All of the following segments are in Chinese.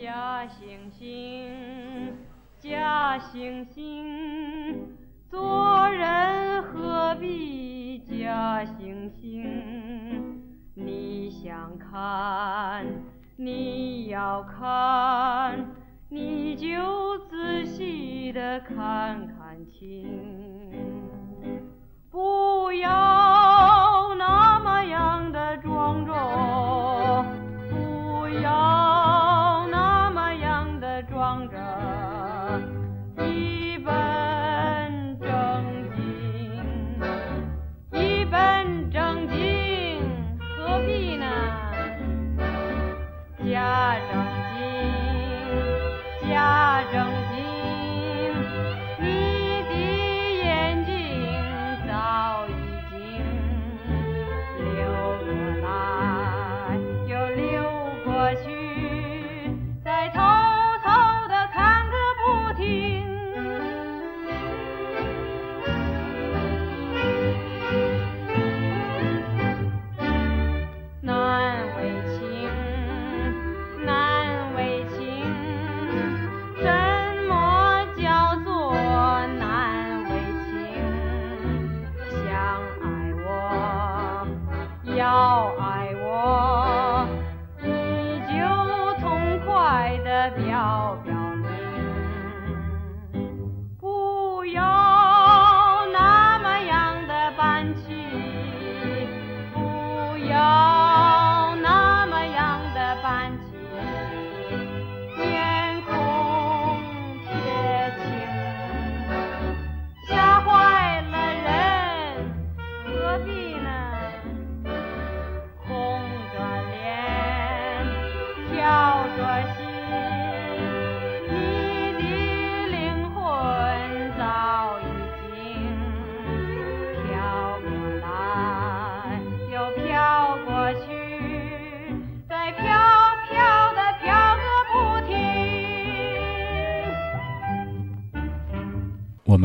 假惺惺，假惺惺，做人何必假惺惺？你想看，你要看，你就仔细的看看清，不要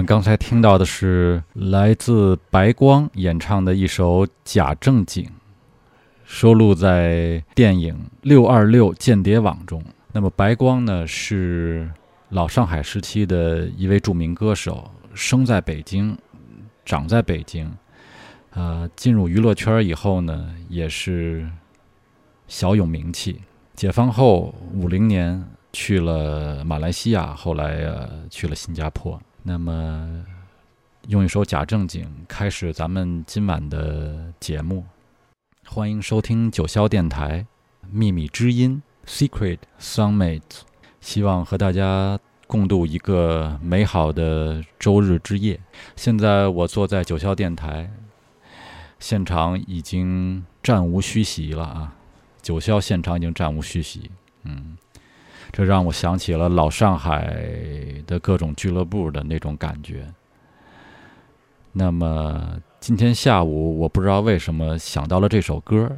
刚才听到的是来自白光演唱的一首《假正经》，收录在电影《六二六间谍网》中。那么白光呢，是老上海时期的一位著名歌手，生在北京，长在北京。呃，进入娱乐圈以后呢，也是小有名气。解放后五零年去了马来西亚，后来呃去了新加坡。那么，用一首《假正经》开始咱们今晚的节目，欢迎收听九霄电台《秘密之音》（Secret Soundmate），希望和大家共度一个美好的周日之夜。现在我坐在九霄电台，现场已经战无虚席了啊！九霄现场已经战无虚席，嗯。这让我想起了老上海的各种俱乐部的那种感觉。那么今天下午，我不知道为什么想到了这首歌，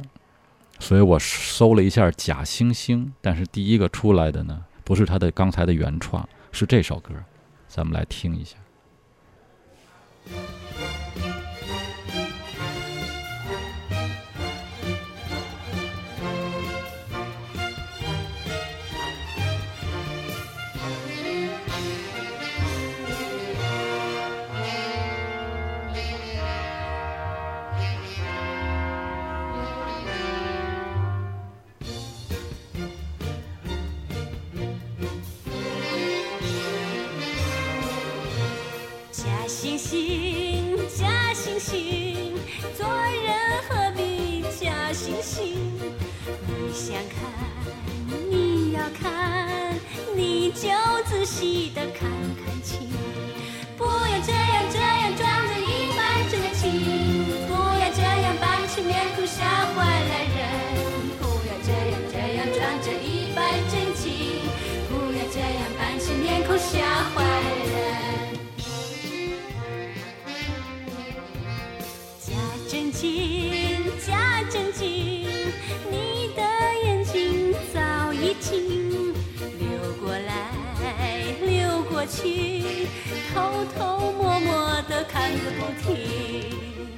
所以我搜了一下《假惺惺》，但是第一个出来的呢，不是他的刚才的原创，是这首歌，咱们来听一下。就仔细的看看过去，偷偷摸摸的看个不停。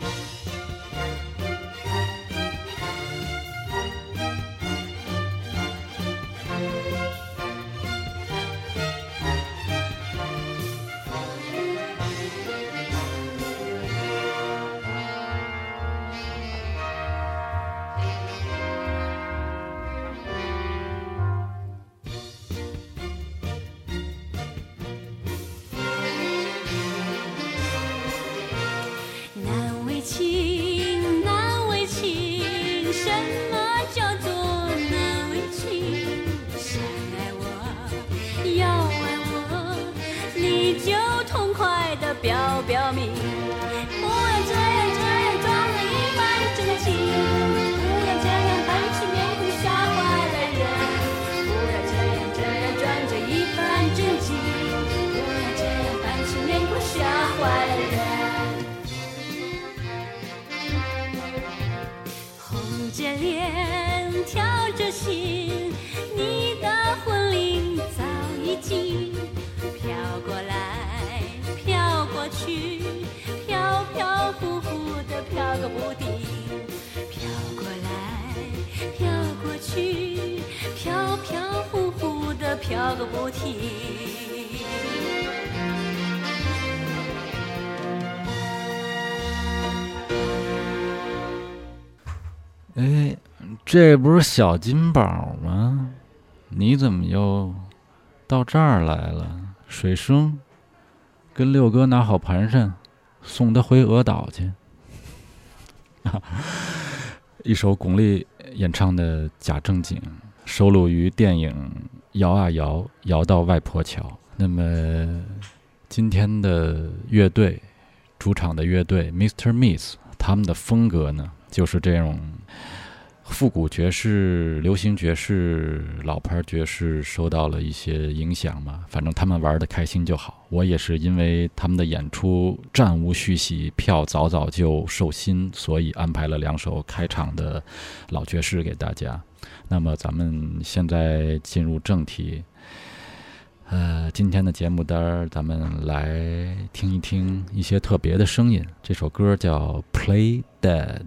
这不是小金宝吗？你怎么又到这儿来了？水生，跟六哥拿好盘缠，送他回鹅岛去。一首巩俐演唱的《假正经》，收录于电影《摇啊摇，摇到外婆桥》。那么今天的乐队，主场的乐队 Mr. Miss，他们的风格呢，就是这种复古爵士、流行爵士、老牌爵士受到了一些影响嘛。反正他们玩的开心就好。我也是因为他们的演出战无虚席，票早早就售罄，所以安排了两首开场的老爵士给大家。那么咱们现在进入正题。呃，今天的节目单儿，咱们来听一听一些特别的声音。这首歌叫《Play Dead》。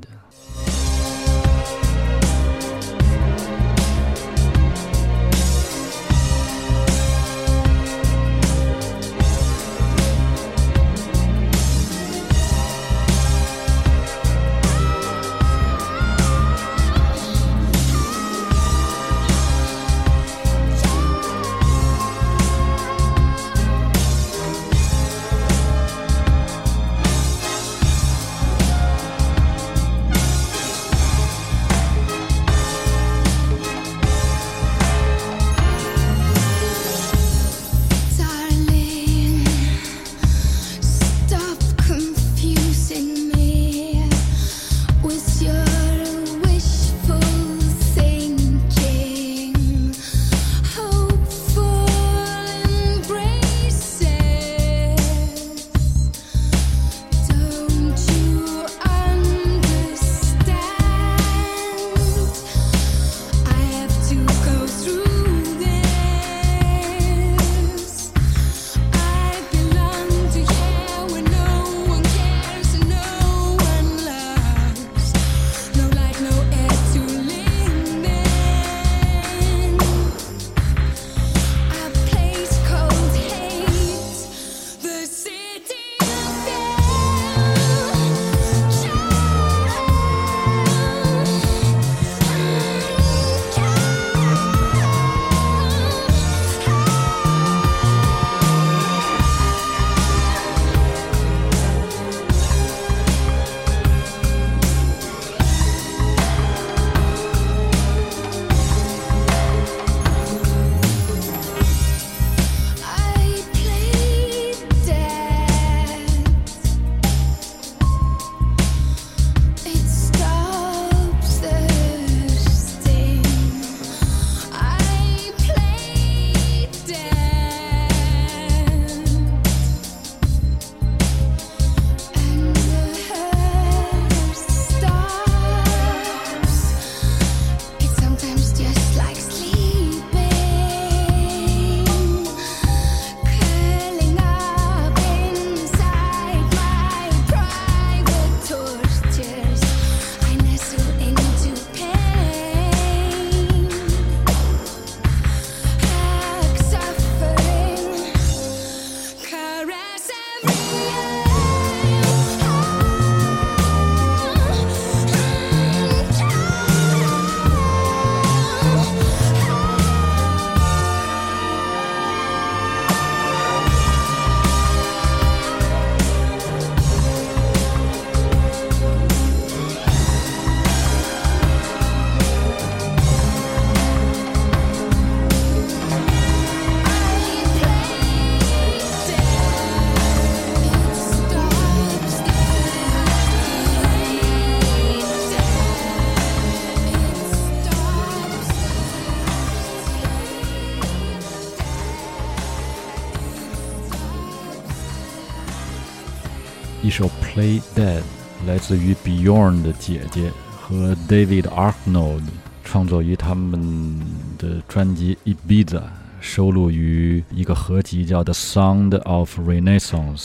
Play Dead》来自于 Beyond 的姐姐和 David Arnold，创作于他们的专辑《Ibiza》，收录于一个合集叫《The Sound of Renaissance》。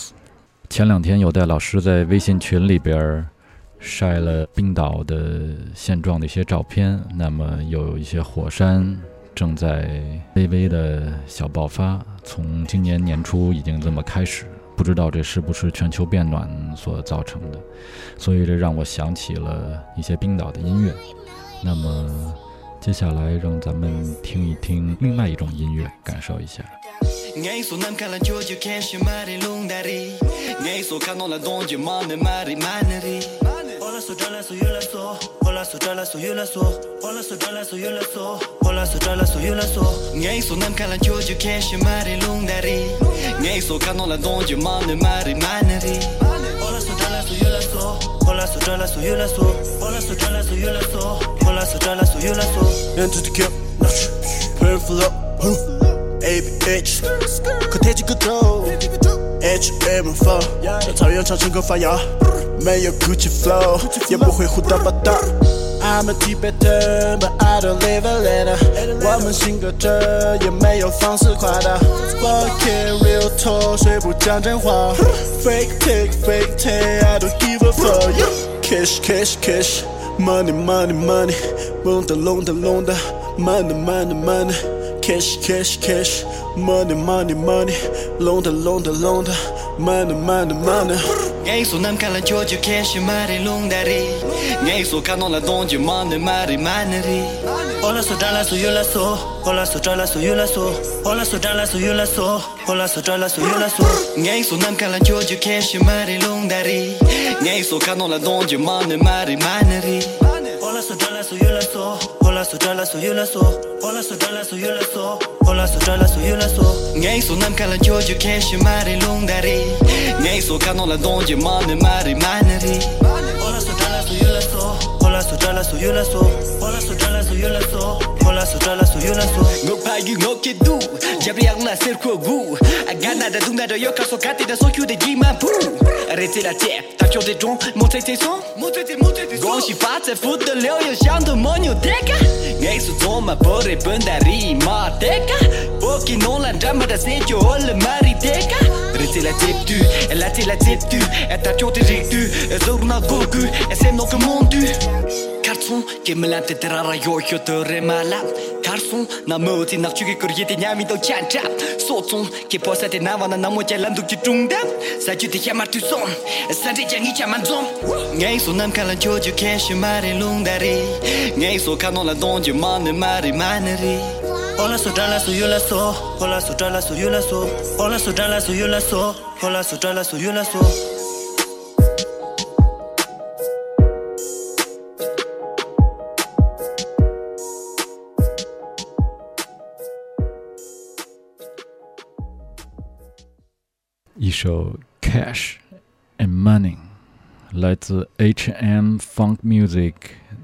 前两天有带老师在微信群里边晒了冰岛的现状的一些照片，那么有一些火山正在微微的小爆发，从今年年初已经这么开始。不知道这是不是全球变暖所造成的，所以这让我想起了一些冰岛的音乐。那么，接下来让咱们听一听另外一种音乐，感受一下。Hola so drala so yula so Hola so drala so yula so Hola so drala so yula so Ngay so nam kalan choju kesh mari lung dari Ngay so kanon la donju manu mari manari Hola so drala so yula so Hola so drala so yula so Hola so drala so yula so Hola so drala so yula so Enter the camp Purple up ABH 可贴近个头 HM4 在草原上成功发芽没有 Gucci flow，也不会胡打八 道。I'm a Tibetan, but I don't live a letter。我们性格着，也没有方式夸大。Fuck it, real talk，谁不讲真话？Fake take, fake take, I don't give a fuck。Cash, cash, cash, money, money, money，隆的隆的隆的，money, money, money。Cash, cash, cash, money, money, money，隆的隆的隆的，money, money, money。 ngay so nam kala jo jo ke shi mari long dari ngay so kanon la don jo man mari manari hola so dala so yo la so hola so dala so yo la so hola so dala so yo la so hola so dala so yo la so ngay so nam kala jo jo ke shi mari long dari ngay so kanon la don jo man mari manari hola so dala so yo la so so dala so you la so Ola so dala so you la so Ola so dala so you la so Ngay so nam kala jojo kesh mari lung Ngay so kanon la donje mari manari so dala so you la so Ola so dala so you la so Ola so dala so you la so Ola so dala so la Jabri yang la ser ko gu. Agana da so kyu de ji pu. Arrêtez la terre, t'as des dons, montez tes sons Montez tes, montez tes sons Gonchi de l'eau, yo j'en demande 牛爹个艺术做嘛不得本大力马爹个我给弄烂这么的谁就我了马里爹个 Arrêtez la tête tu, elle a la tête tu Elle t'a sur tes tu, elle sort na gogu Elle s'aime Karsun kemlan te terara yo yo te remala. Karsun na mo ti nak chuki kur yete nyami do chan chap So tsun ke posa te na wana na mo cha lam du ki tung dam Sa ju te yamar tu son Sa te jangi cha man zon Ngay so nam kalan jo ju ken mare lung dari Ngay so kanon la don ju man mare manari Hola so dala so yula so Hola so dala so yula so. Hola so dala so yula so Hola so dala so yula so. 首《Cash and Money》来自 H.M. Funk Music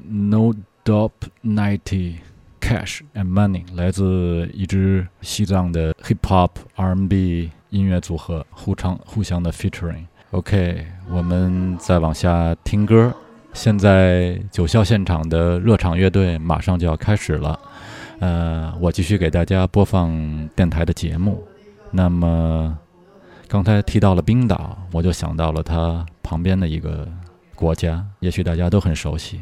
No Dop Ninety。Cash and Money 来自一支西藏的 Hip Hop R&B 音乐组合，互唱互相的 featuring。OK，我们再往下听歌。现在九霄现场的热场乐队马上就要开始了。呃，我继续给大家播放电台的节目。那么。刚才提到了冰岛，我就想到了它旁边的一个国家，也许大家都很熟悉。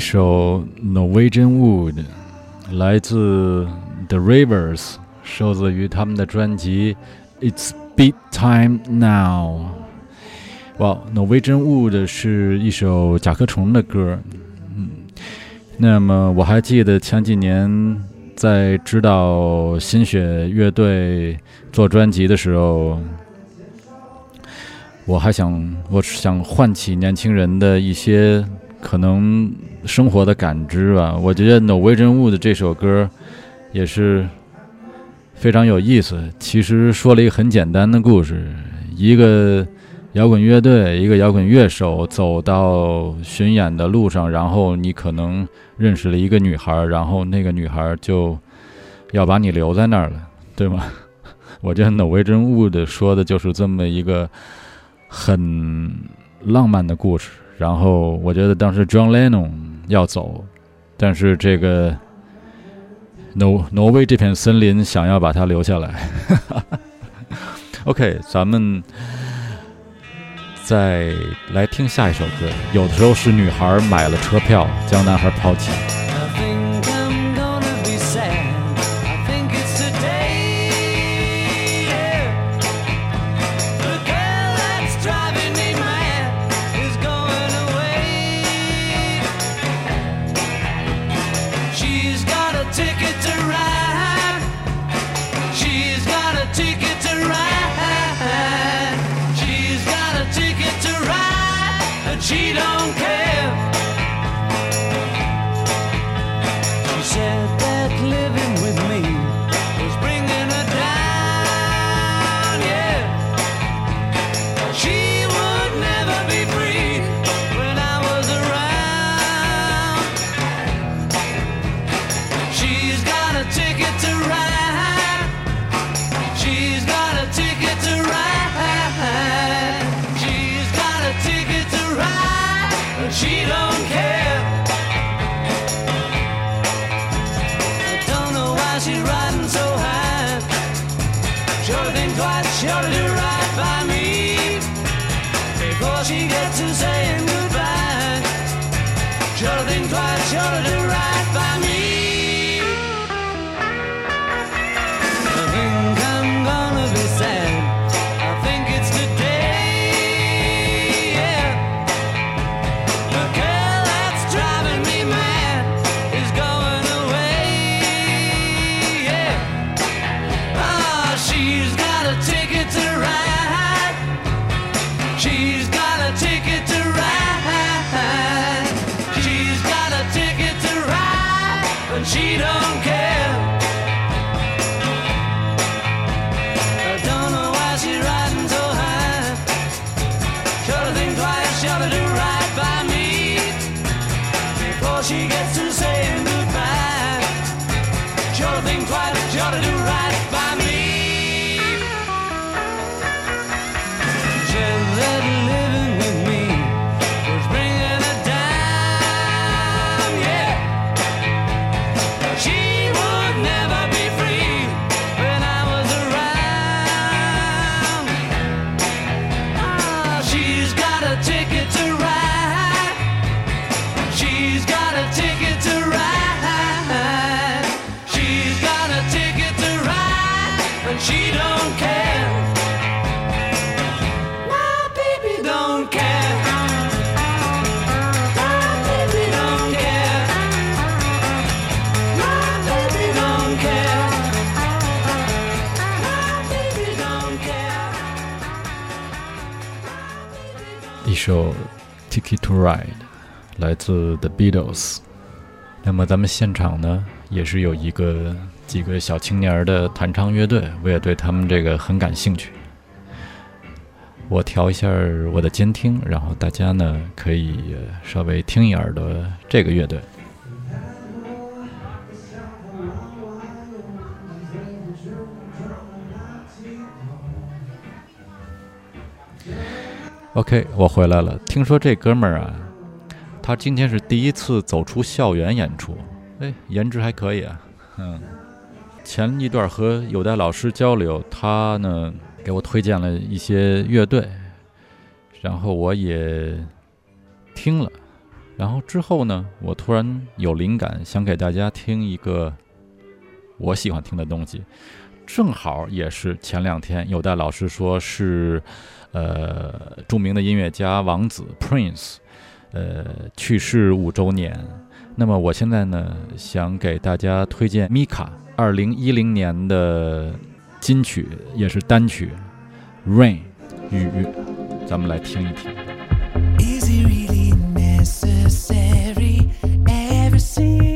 一首 Norwegian Wood 来自 The Rivers，收自于他们的专辑《It's Beat Time Now》。哇，Norwegian Wood 是一首甲壳虫的歌。嗯，那么我还记得前几年在知道新雪乐队做专辑的时候，我还想，我想唤起年轻人的一些可能生活的感知吧。我觉得《Norwegian Wood》这首歌也是非常有意思。其实说了一个很简单的故事：一个摇滚乐队，一个摇滚乐手走到巡演的路上，然后你可能认识了一个女孩，然后那个女孩就要把你留在那儿了，对吗？我觉得《Norwegian Wood》说的就是这么一个很浪漫的故事。然后我觉得当时 John Lennon 要走，但是这个挪挪威这片森林想要把他留下来。OK，咱们再来听下一首歌。有的时候是女孩买了车票将男孩抛弃。right，来自 the Beatles。那么咱们现场呢，也是有一个几个小青年的弹唱乐队，我也对他们这个很感兴趣。我调一下我的监听，然后大家呢可以稍微听一耳朵这个乐队。OK，我回来了。听说这哥们儿啊，他今天是第一次走出校园演出，哎，颜值还可以啊。嗯，前一段和有代老师交流，他呢给我推荐了一些乐队，然后我也听了。然后之后呢，我突然有灵感，想给大家听一个我喜欢听的东西。正好也是前两天，有戴老师说是，呃，著名的音乐家王子 Prince，呃，去世五周年。那么我现在呢，想给大家推荐 Mika 二零一零年的金曲，也是单曲《Rain》雨，咱们来听一听。Really necessary? Ever?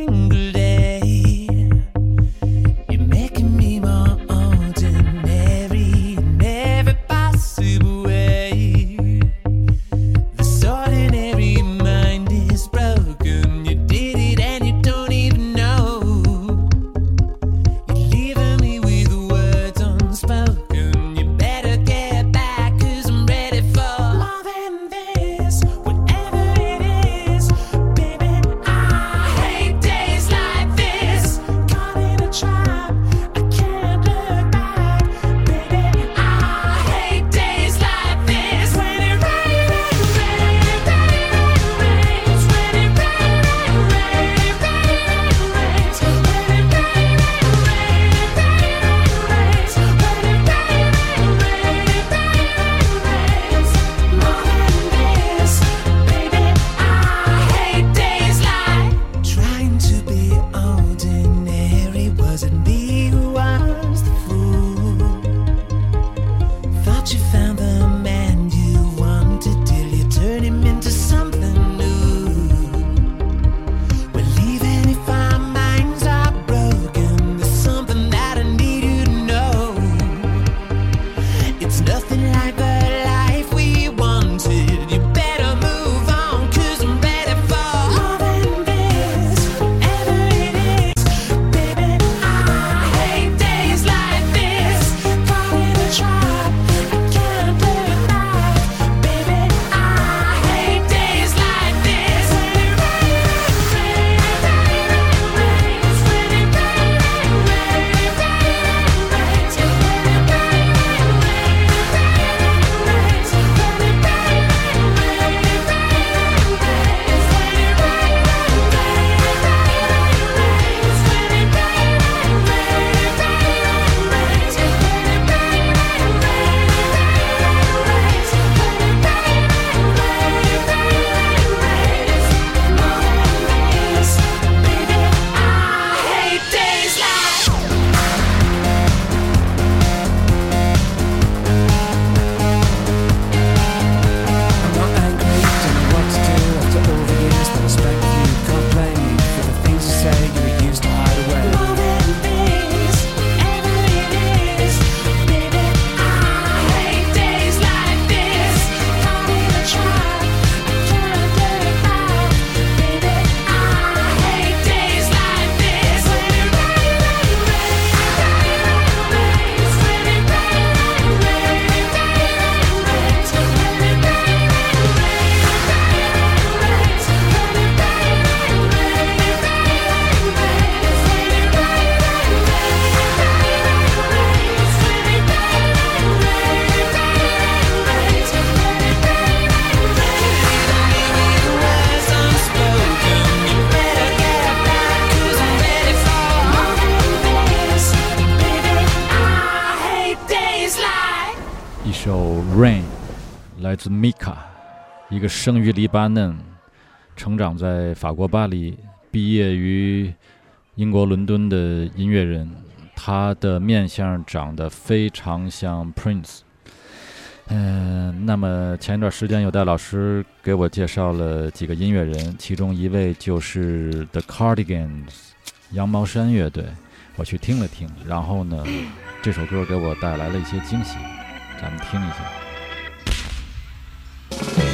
来自 Mika，一个生于黎巴嫩，成长在法国巴黎，毕业于英国伦敦的音乐人。他的面相长得非常像 Prince。嗯、那么前一段时间有戴老师给我介绍了几个音乐人，其中一位就是 The Cardigans 羊毛衫乐队，我去听了听，然后呢，这首歌给我带来了一些惊喜，咱们听一下。Thank you.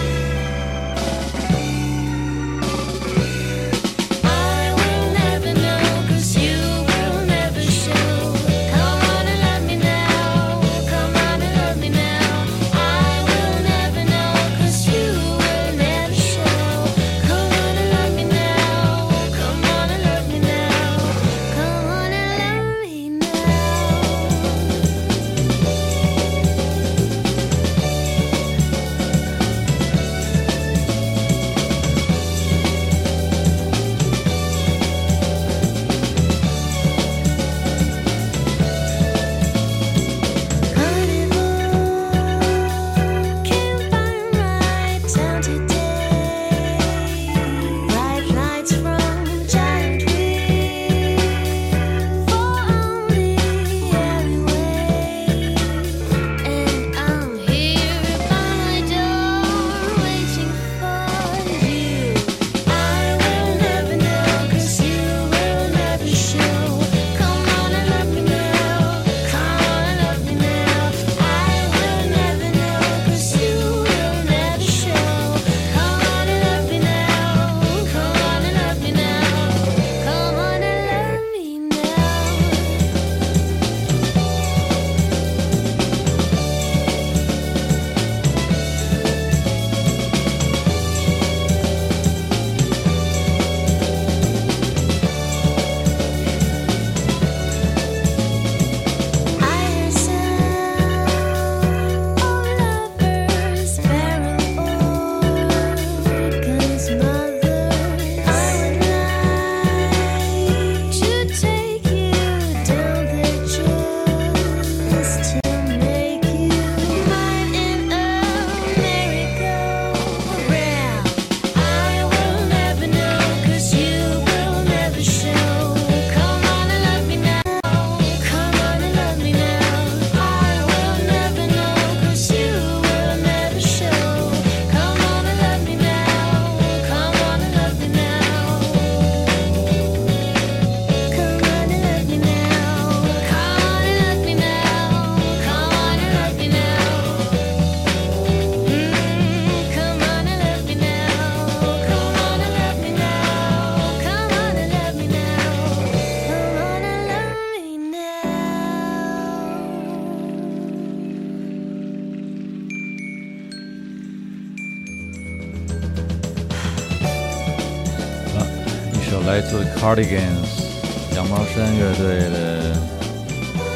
Cardigans 羊毛衫乐队的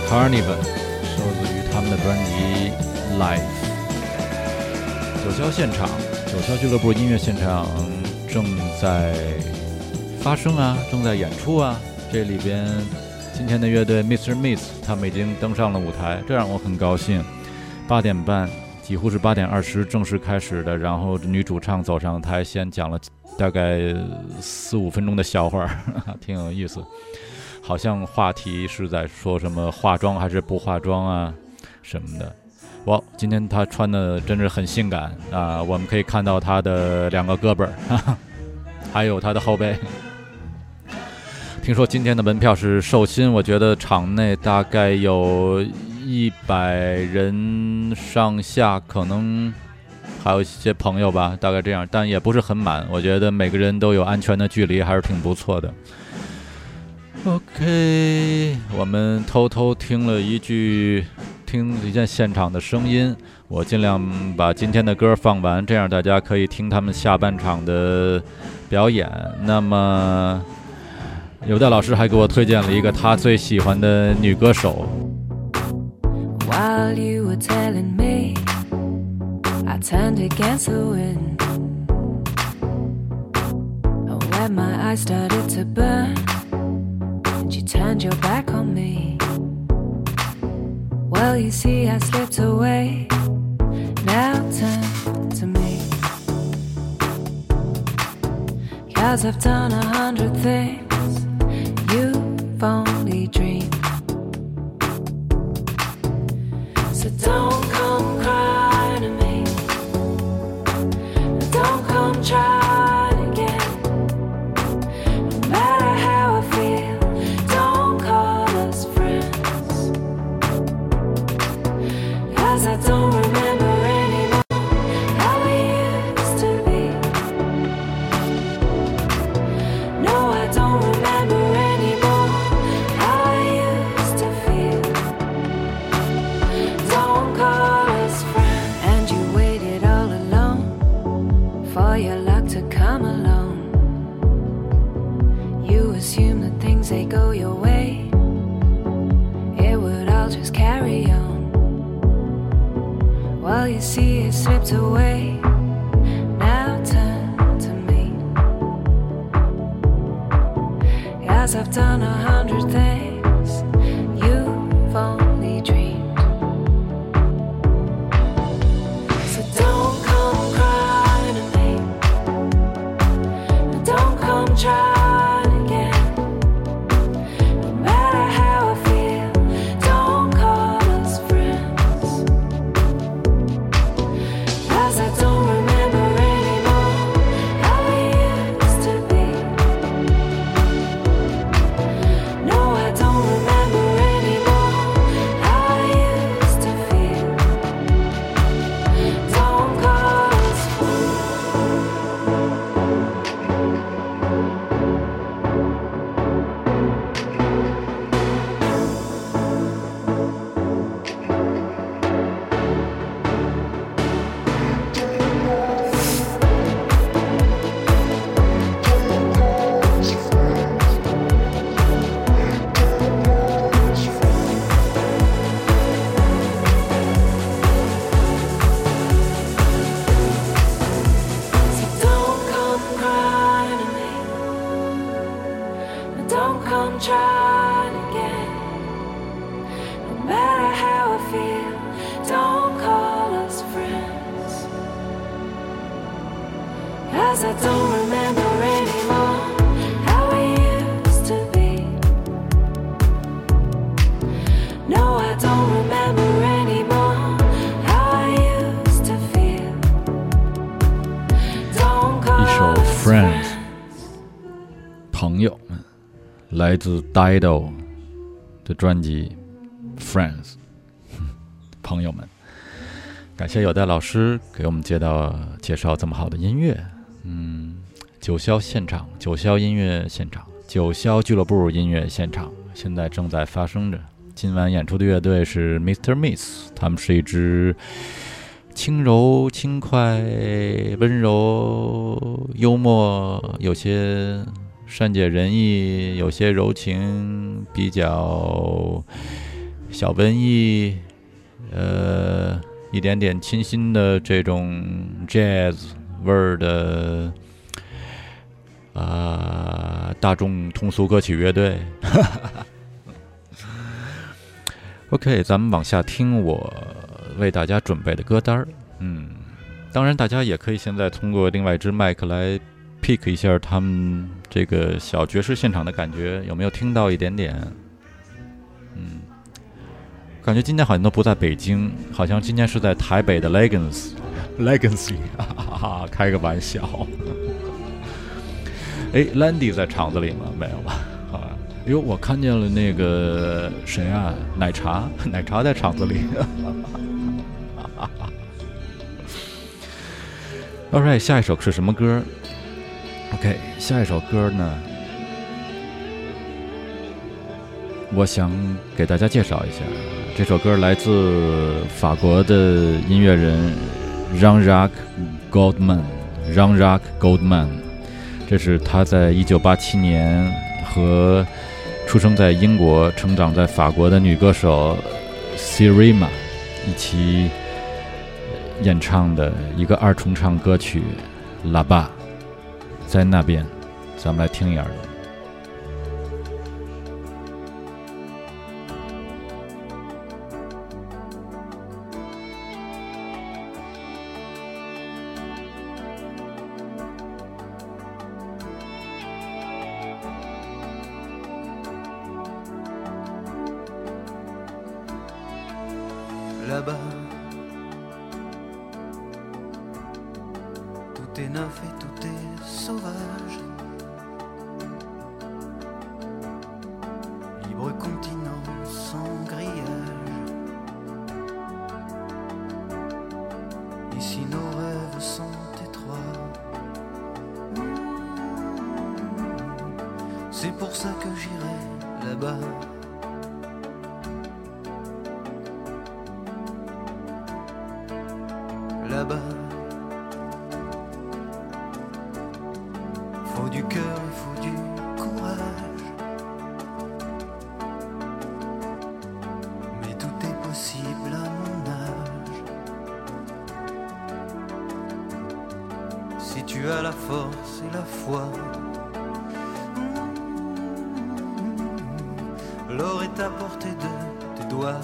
Carnival，收录于他们的专辑《Life》。九霄现场，九霄俱乐部音乐现场正在发生啊，正在演出啊。这里边今天的乐队 Mr. Miss 他们已经登上了舞台，这让我很高兴。八点半，几乎是八点二十正式开始的，然后女主唱走上台，先讲了大概四五分钟的笑话儿，挺有意思。好像话题是在说什么化妆还是不化妆啊什么的。哇，今天她穿的真是很性感啊！我们可以看到她的两个胳膊，还有她的后背。听说今天的门票是售罄，我觉得场内大概有一百人上下，可能还有一些朋友吧，大概这样，但也不是很满。我觉得每个人都有安全的距离，还是挺不错的。OK，我们偷偷听了一句，听一下现场的声音。我尽量把今天的歌放完，这样大家可以听他们下半场的表演。那么，有的老师还给我推荐了一个他最喜欢的女歌手，While you were telling me, I turned against the wind. When my eyes started to burn, and you turned your back on me. Well, you see, I slipped away. Now turn to me. Cause I've done a hundred things you've only dreamed. So don't come crying I've done a 来自 Dido 的专辑 Friends，朋友们，感谢有代老师给我们介绍介绍这么好的音乐，嗯，九霄现场，九霄音乐现场，九霄俱乐部音乐现场，现在正在发生着。今晚演出的乐队是 Mr. Miss，他们是一支轻柔、轻快、温柔、幽默，有些善解人意，有些柔情，比较小文艺，呃，一点点清新的这种 jazz 味儿的。啊、大众通俗歌曲乐队。OK，咱们往下听我为大家准备的歌单儿。嗯，当然，大家也可以现在通过另外一支麦克来 pick 一下他们这个小爵士现场的感觉，有没有听到一点点？嗯，感觉今天好像都不在北京，好像今天是在台北的 Legacy Legacy，哈哈哈，开个玩笑。哎，Landy 在场子里吗？没有吧？啊，哎呦，我看见了那个谁啊，奶茶，奶茶在场子里。Alright，下一首是什么歌？OK，下一首歌呢，我想给大家介绍一下，这首歌来自法国的音乐人 Jean-Jacques Goldman，Jean-Jacques Goldman，这是他在一九八七年和出生在英国、成长在法国的女歌手 Sirima 一起演唱的一个二重唱歌曲《喇叭》，在那边，咱们来听一耳朵。L'or est à portée de tes doigts.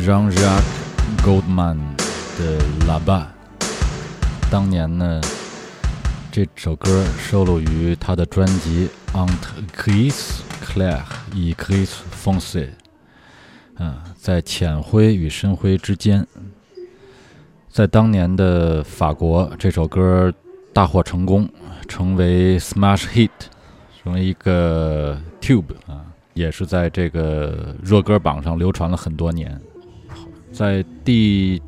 Jean-Jacques Goldman 的《喇叭》。当年呢，这首歌收录于他的专辑《Entre Chris Clair et Chris Foncé》。嗯，在浅灰与深灰之间，在当年的法国，这首歌大获成功，成为 smash hit，成为一个 tube 啊，也是在这个热歌榜上流传了很多年。在第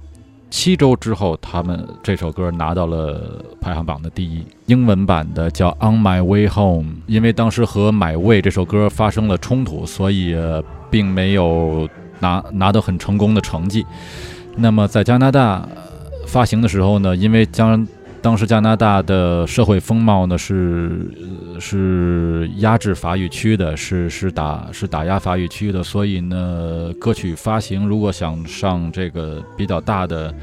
七周之后，他们这首歌拿到了排行榜的第一。英文版的叫《On My Way Home》，因为当时和《My Way》这首歌发生了冲突，所以、并没有拿拿到很成功的成绩。那么在加拿大发行的时候呢，因为将当时加拿大的社会风貌呢是是压制法语区的，是是打是打压法语区的，所以呢，歌曲发行如果想上这个比较大的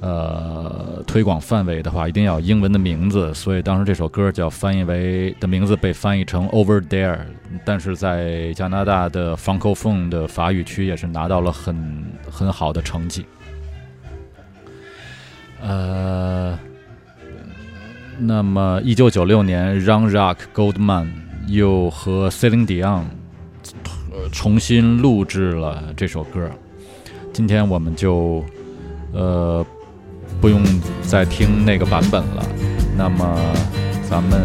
呃推广范围的话，一定要英文的名字，所以当时这首歌叫翻译为的名字被翻译成 Over There，但是在加拿大的 Francophone 的法语区也是拿到了很很好的成绩。呃，那么一九九六年，Jean-Jacques Goldman 又和 Celine Dion 重新录制了这首歌。今天我们就呃不用再听那个版本了，那么咱们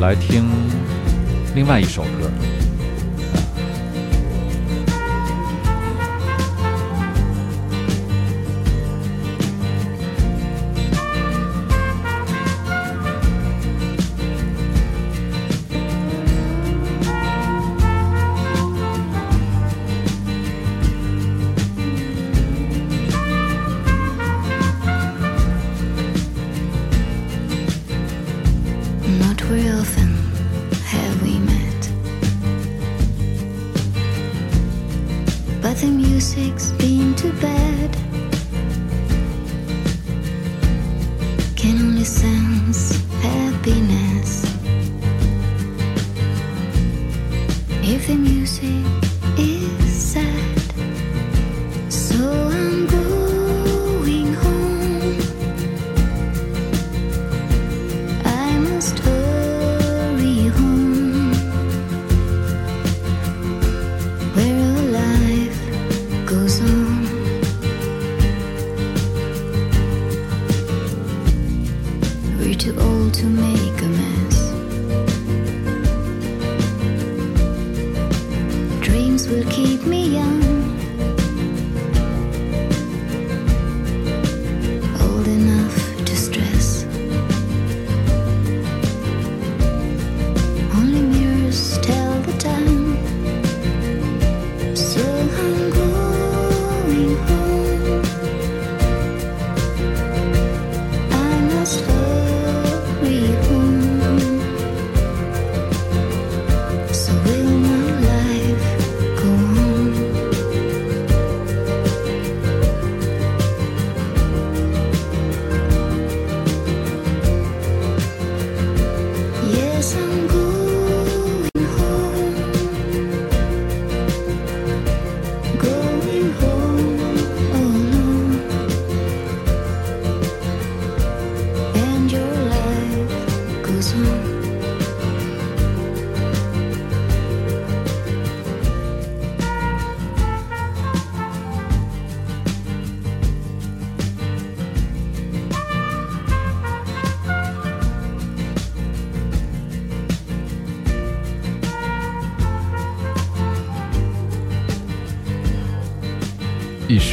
来听另外一首歌。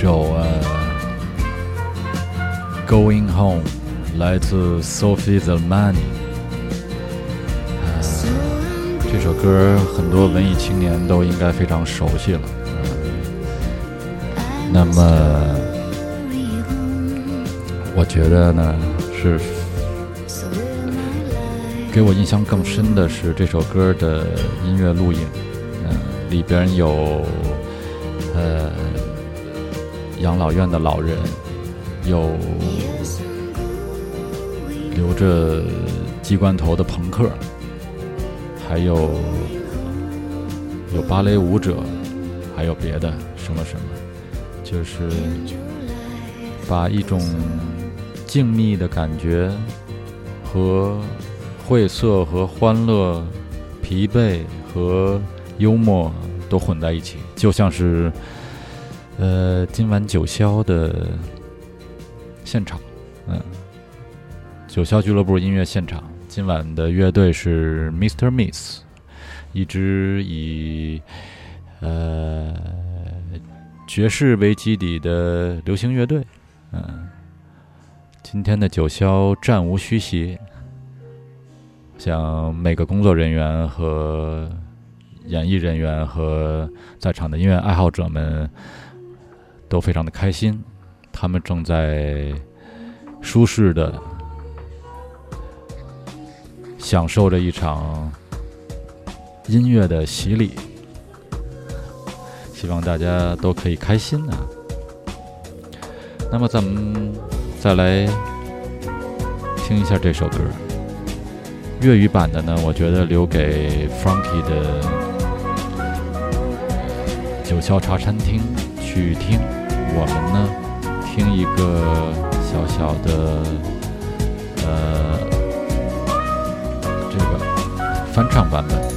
首呃《Going Home》，来自 Sophie Zelmani。呃，这首歌很多文艺青年都应该非常熟悉了。那么，我觉得呢，是给我印象更深的是这首歌的音乐录影，嗯、里边有养老院的老人，有留着机关头的朋克，还有有芭蕾舞者，还有别的什么什么，就是把一种静谧的感觉和晦涩和欢乐、疲惫和幽默都混在一起，就像是呃今晚九霄的现场，嗯，九霄俱乐部音乐现场，今晚的乐队是 Mr. Miss，一支以呃爵士为基底的流行乐队，嗯，今天的九霄战无虚席。想每个工作人员和演艺人员和在场的音乐爱好者们都非常的开心，他们正在舒适的享受着一场音乐的洗礼，希望大家都可以开心啊。那么咱们再来听一下这首歌。粤语版的呢，我觉得留给 Frankie 的九霄茶餐厅去听。我们呢，听一个小小的呃这个翻唱版本。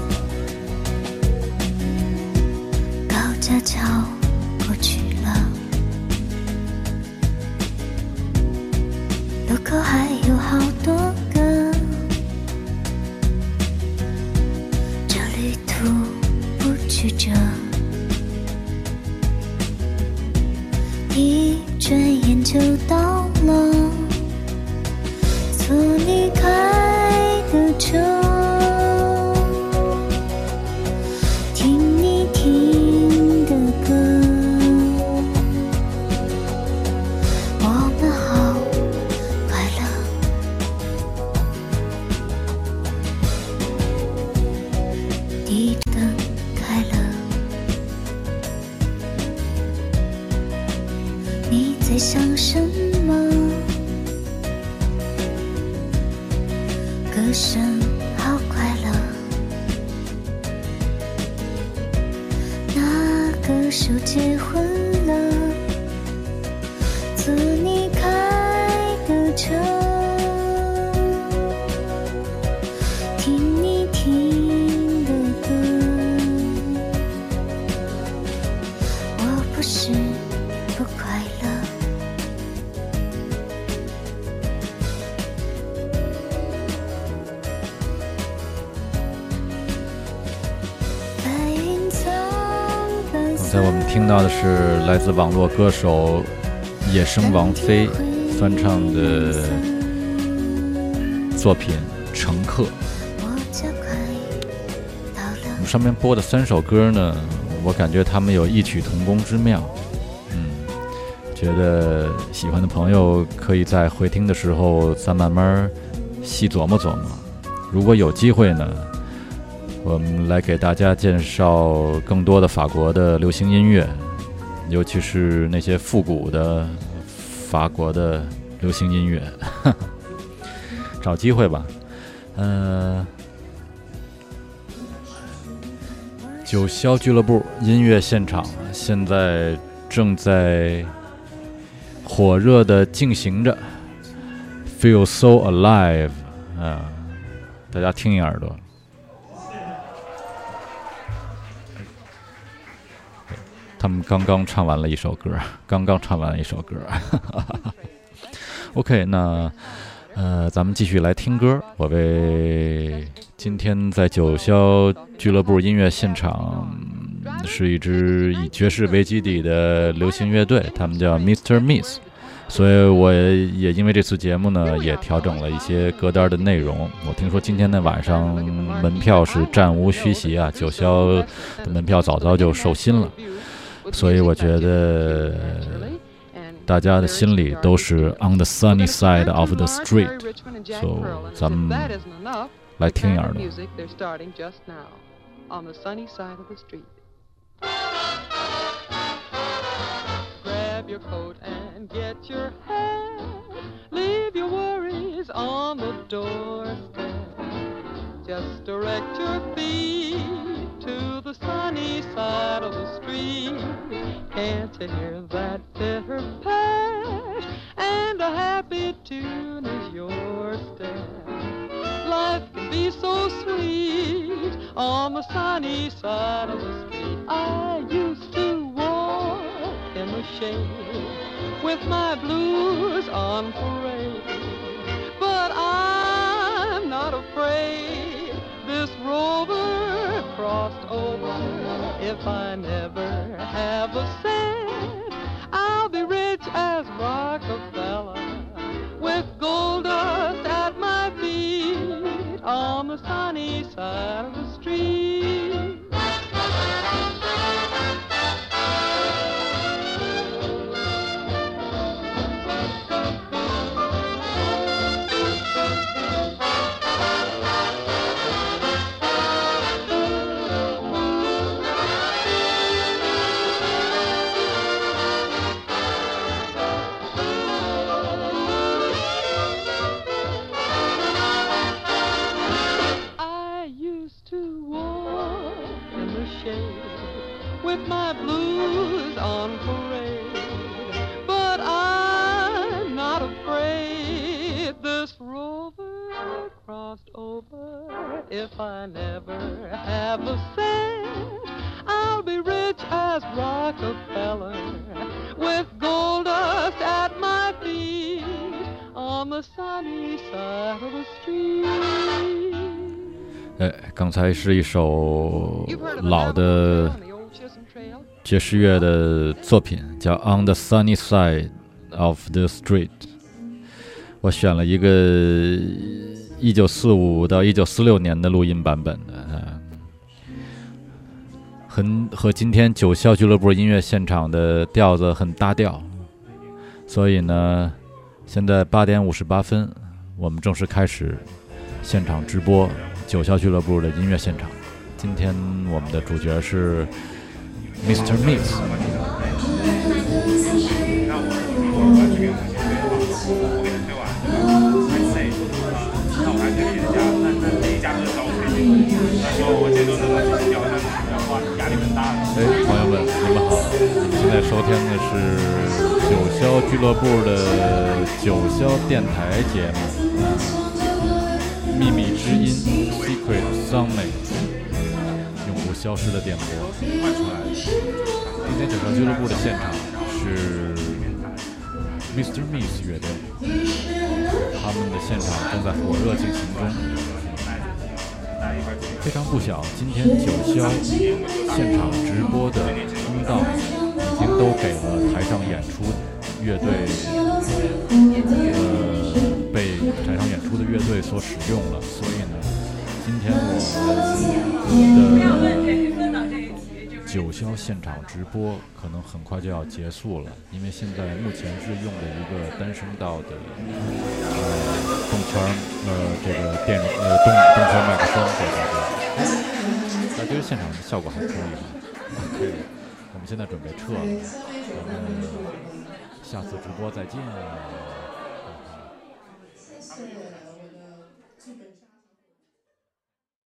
是来自网络歌手野生王菲翻唱的作品《乘客》。我加快到了我们上面播的三首歌呢，我感觉他们有异曲同工之妙。嗯，觉得喜欢的朋友可以在回听的时候再慢慢细琢磨琢磨。如果有机会呢，我们来给大家介绍更多的法国的流行音乐，尤其是那些复古的法国的流行音乐。找机会吧，嗯、九霄俱乐部音乐现场现在正在火热的进行着，Feel so alive，啊、大家听一耳朵。他们刚刚唱完了一首歌，刚刚唱完了一首歌。OK，那呃，咱们继续来听歌。我为今天在九霄俱乐部音乐现场是一支以爵士为基底的流行乐队，他们叫 Mr. Miss。所以我也也因为这次节目呢，也调整了一些歌单的内容。我听说今天的晚上门票是战无虚席啊，九霄的门票早早就售罄了，所以我觉得大家的心里都是 on the sunny side of the street。So，咱们来听一耳朵。 Music they're starting just now on the sunny side of the street. Grab your coat and get your hat. Leave your worries on the doorstep. Just direct your feet to the sunny side of the street. Can't you hear that bitter pat? And a happy tune is your step. Life can be so sweet on the sunny side of the street. I used to walk in the shade with my blues on parade. But I'm not afraid this rover over. If I never have a cent, I'll be rich as Rockefeller with gold dust at my feet on the sunny side of the 刚才是一首老的?爵士乐的作品，叫《On the Sunny Side of the Street》。我选了一个一九四五到一九四六年的录音版本的，呃很和今天九霄俱乐部音乐现场的调子很搭调。所以呢，现在八点五十八分，我们正式开始现场直播九霄俱乐部的音乐现场。今天我们的主角是 Mr. Mix。我要去给母亲催的话，我给她催完，对吧？很累啊，那我还催别的家，那那每一家都是找我催的，那时候我节奏那么去调整，然后压力很大的。哎，朋友们，你们好！你们现在收听的是九霄俱乐部的九霄电台节目，《秘密之音》消失的电波。今天九霄俱乐部的现场是 Mr. Miss 乐队，他们的现场正在火热进行中。非常不巧，今天九霄现场直播的通道已经都给了台上演出乐队，呃，被台上演出的乐队所使用了。所以呢，今天我们的九霄现场直播可能很快就要结束了，因为现在目前是用的一个单声道的呃动圈呃这个电呃动动圈麦克风，对对对。大家觉得现场的效果还可以吗？可以。我们现在准备撤了，咱们下次直播再见。